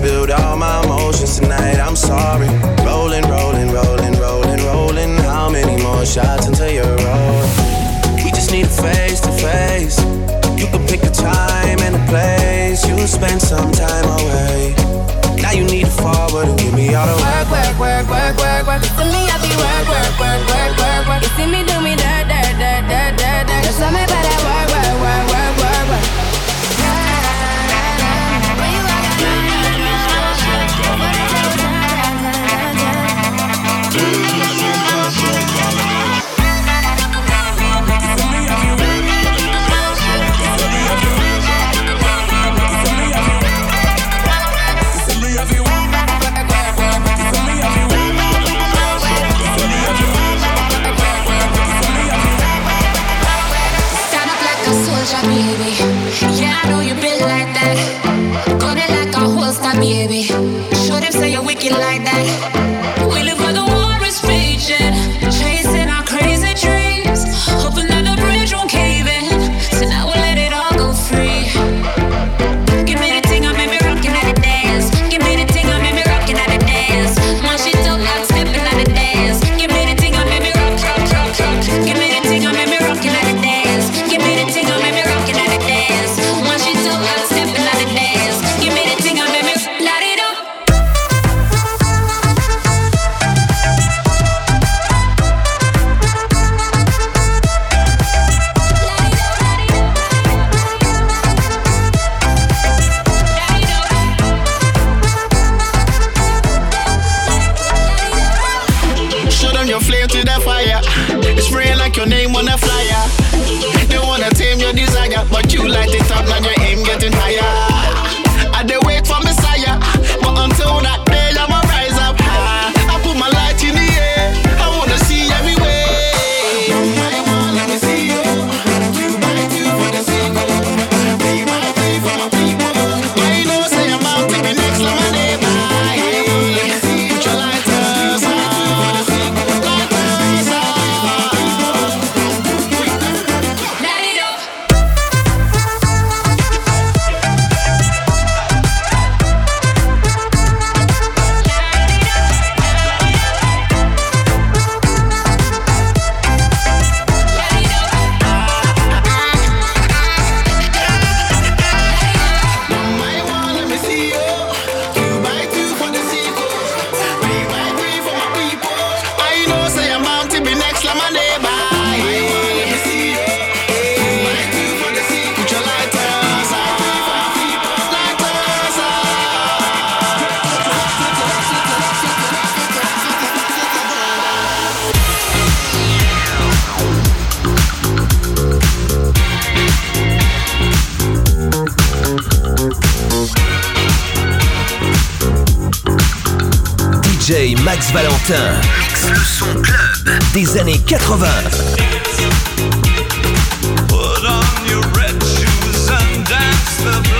spilled all my emotions tonight, I'm sorry. Rolling, rolling, rolling, rolling, rolling. How many more shots until you're rolling? We just need a face to face. You can pick a time and a place. You spend some time away. Now you need to forward and give me all the work, work, work, work, work, work. To me, I be work, work, work, work, work, work. You see me do me that, that, that, that, that, that. Just tell me about that work, Max Valentin. Mix le son club des années 80. Put on your red shoes and dance the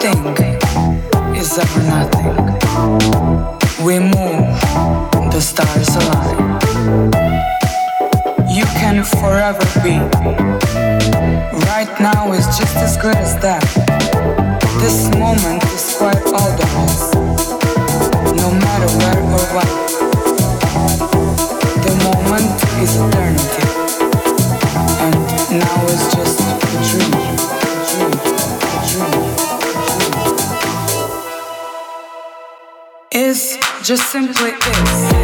thing is ever nothing. We move, the stars align. You can forever be. Right now is just as good as that. This moment is quite all that. just simply is.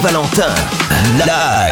Valentin. Live.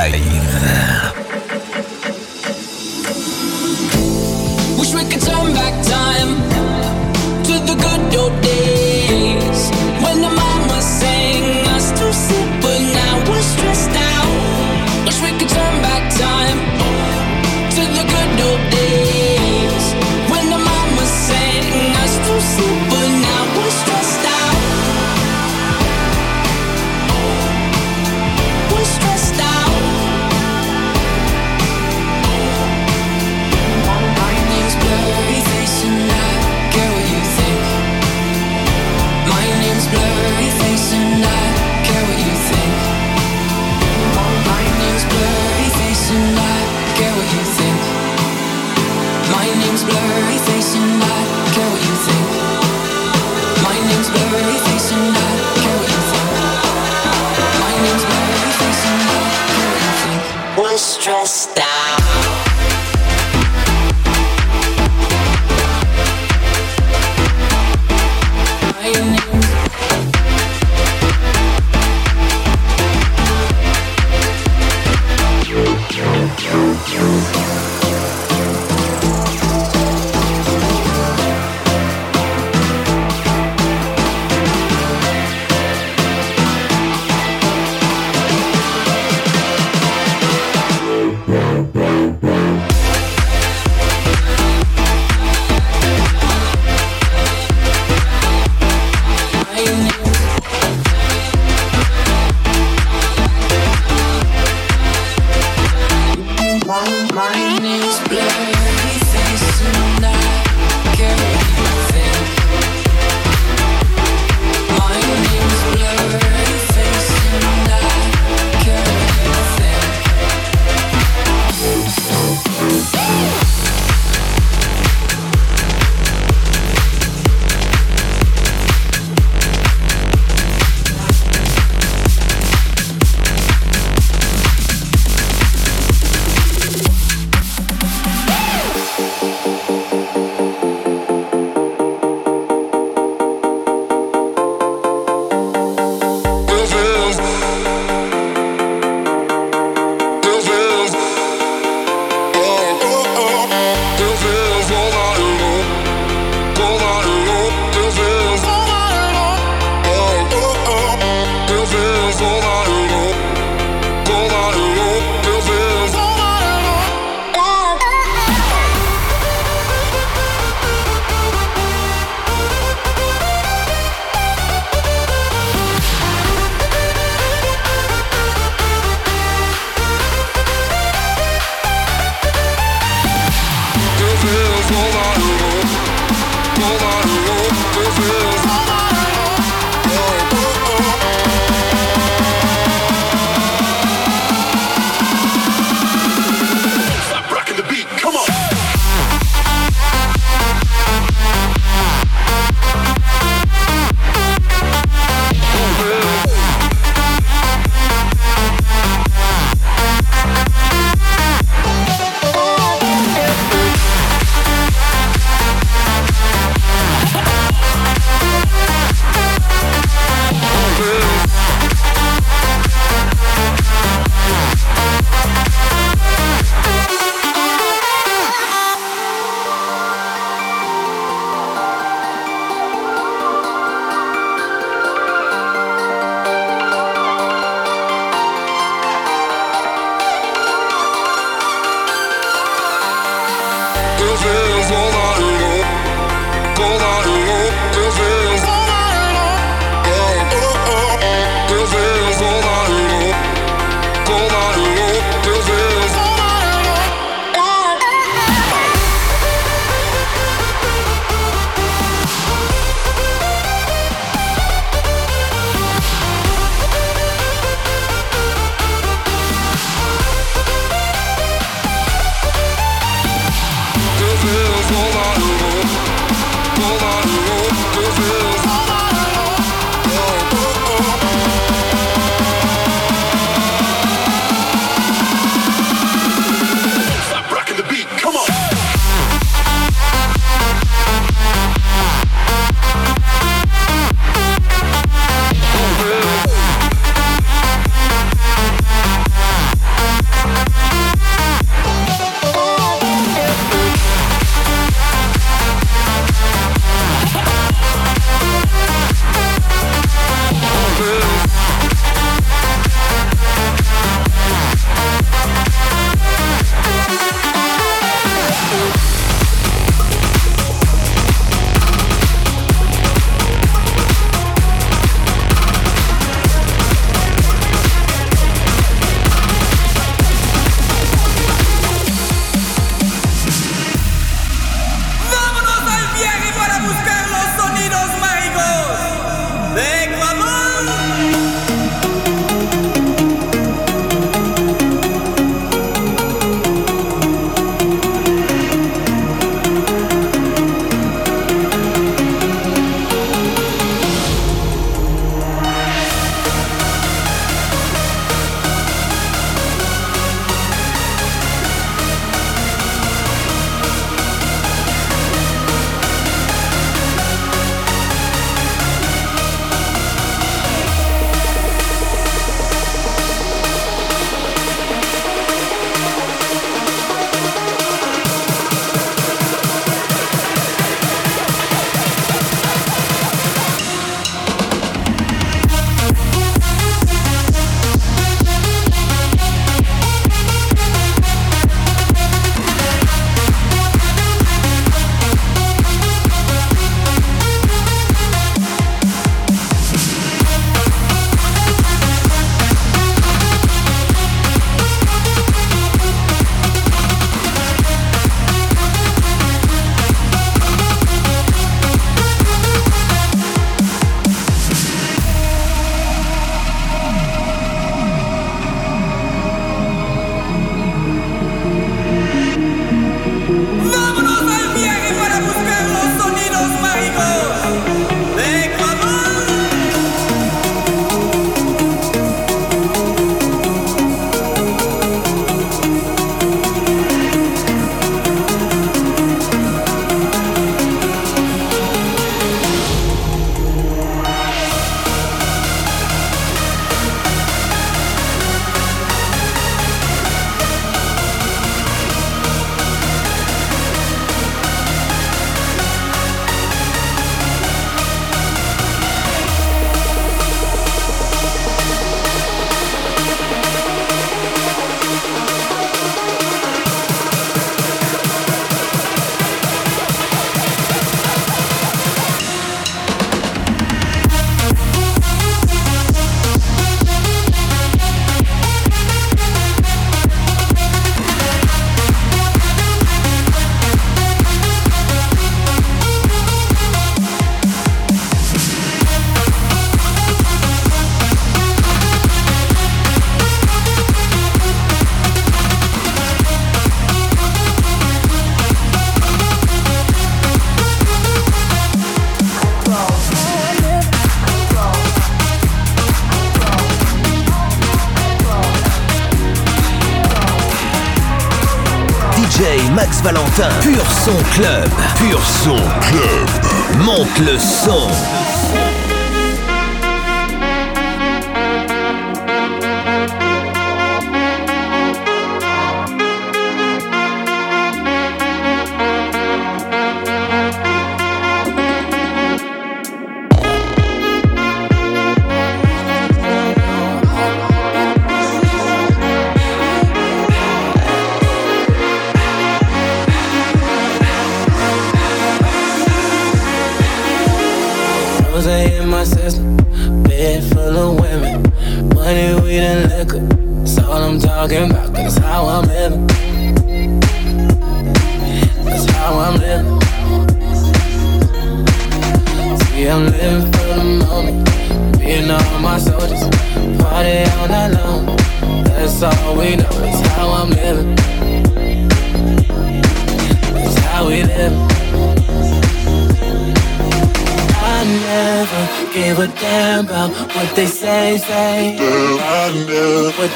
Valentin. Pur son club. Pur son club. Monte le son.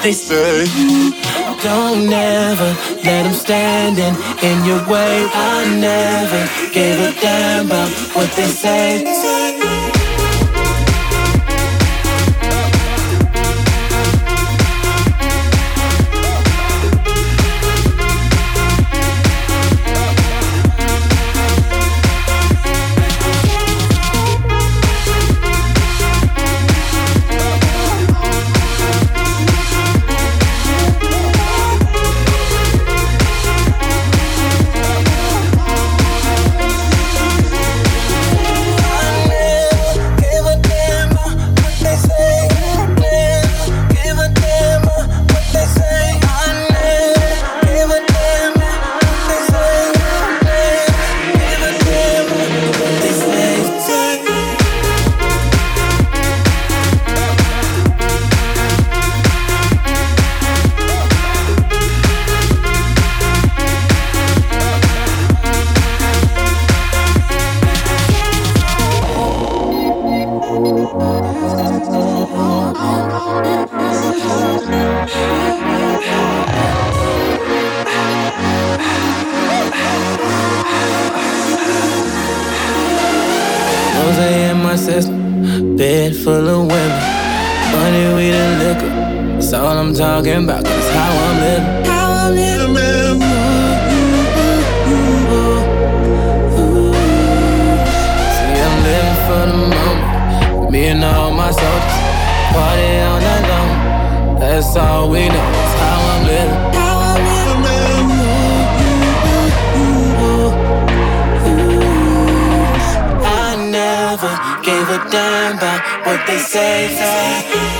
They say. Don't never let them standing in your way. I never gave a damn about what they say. Talking about, cause how I'm living. How I'm living. See, I'm living for the moment. Me and all my soldiers, party all night long. That's all we know, damn about what they say. say.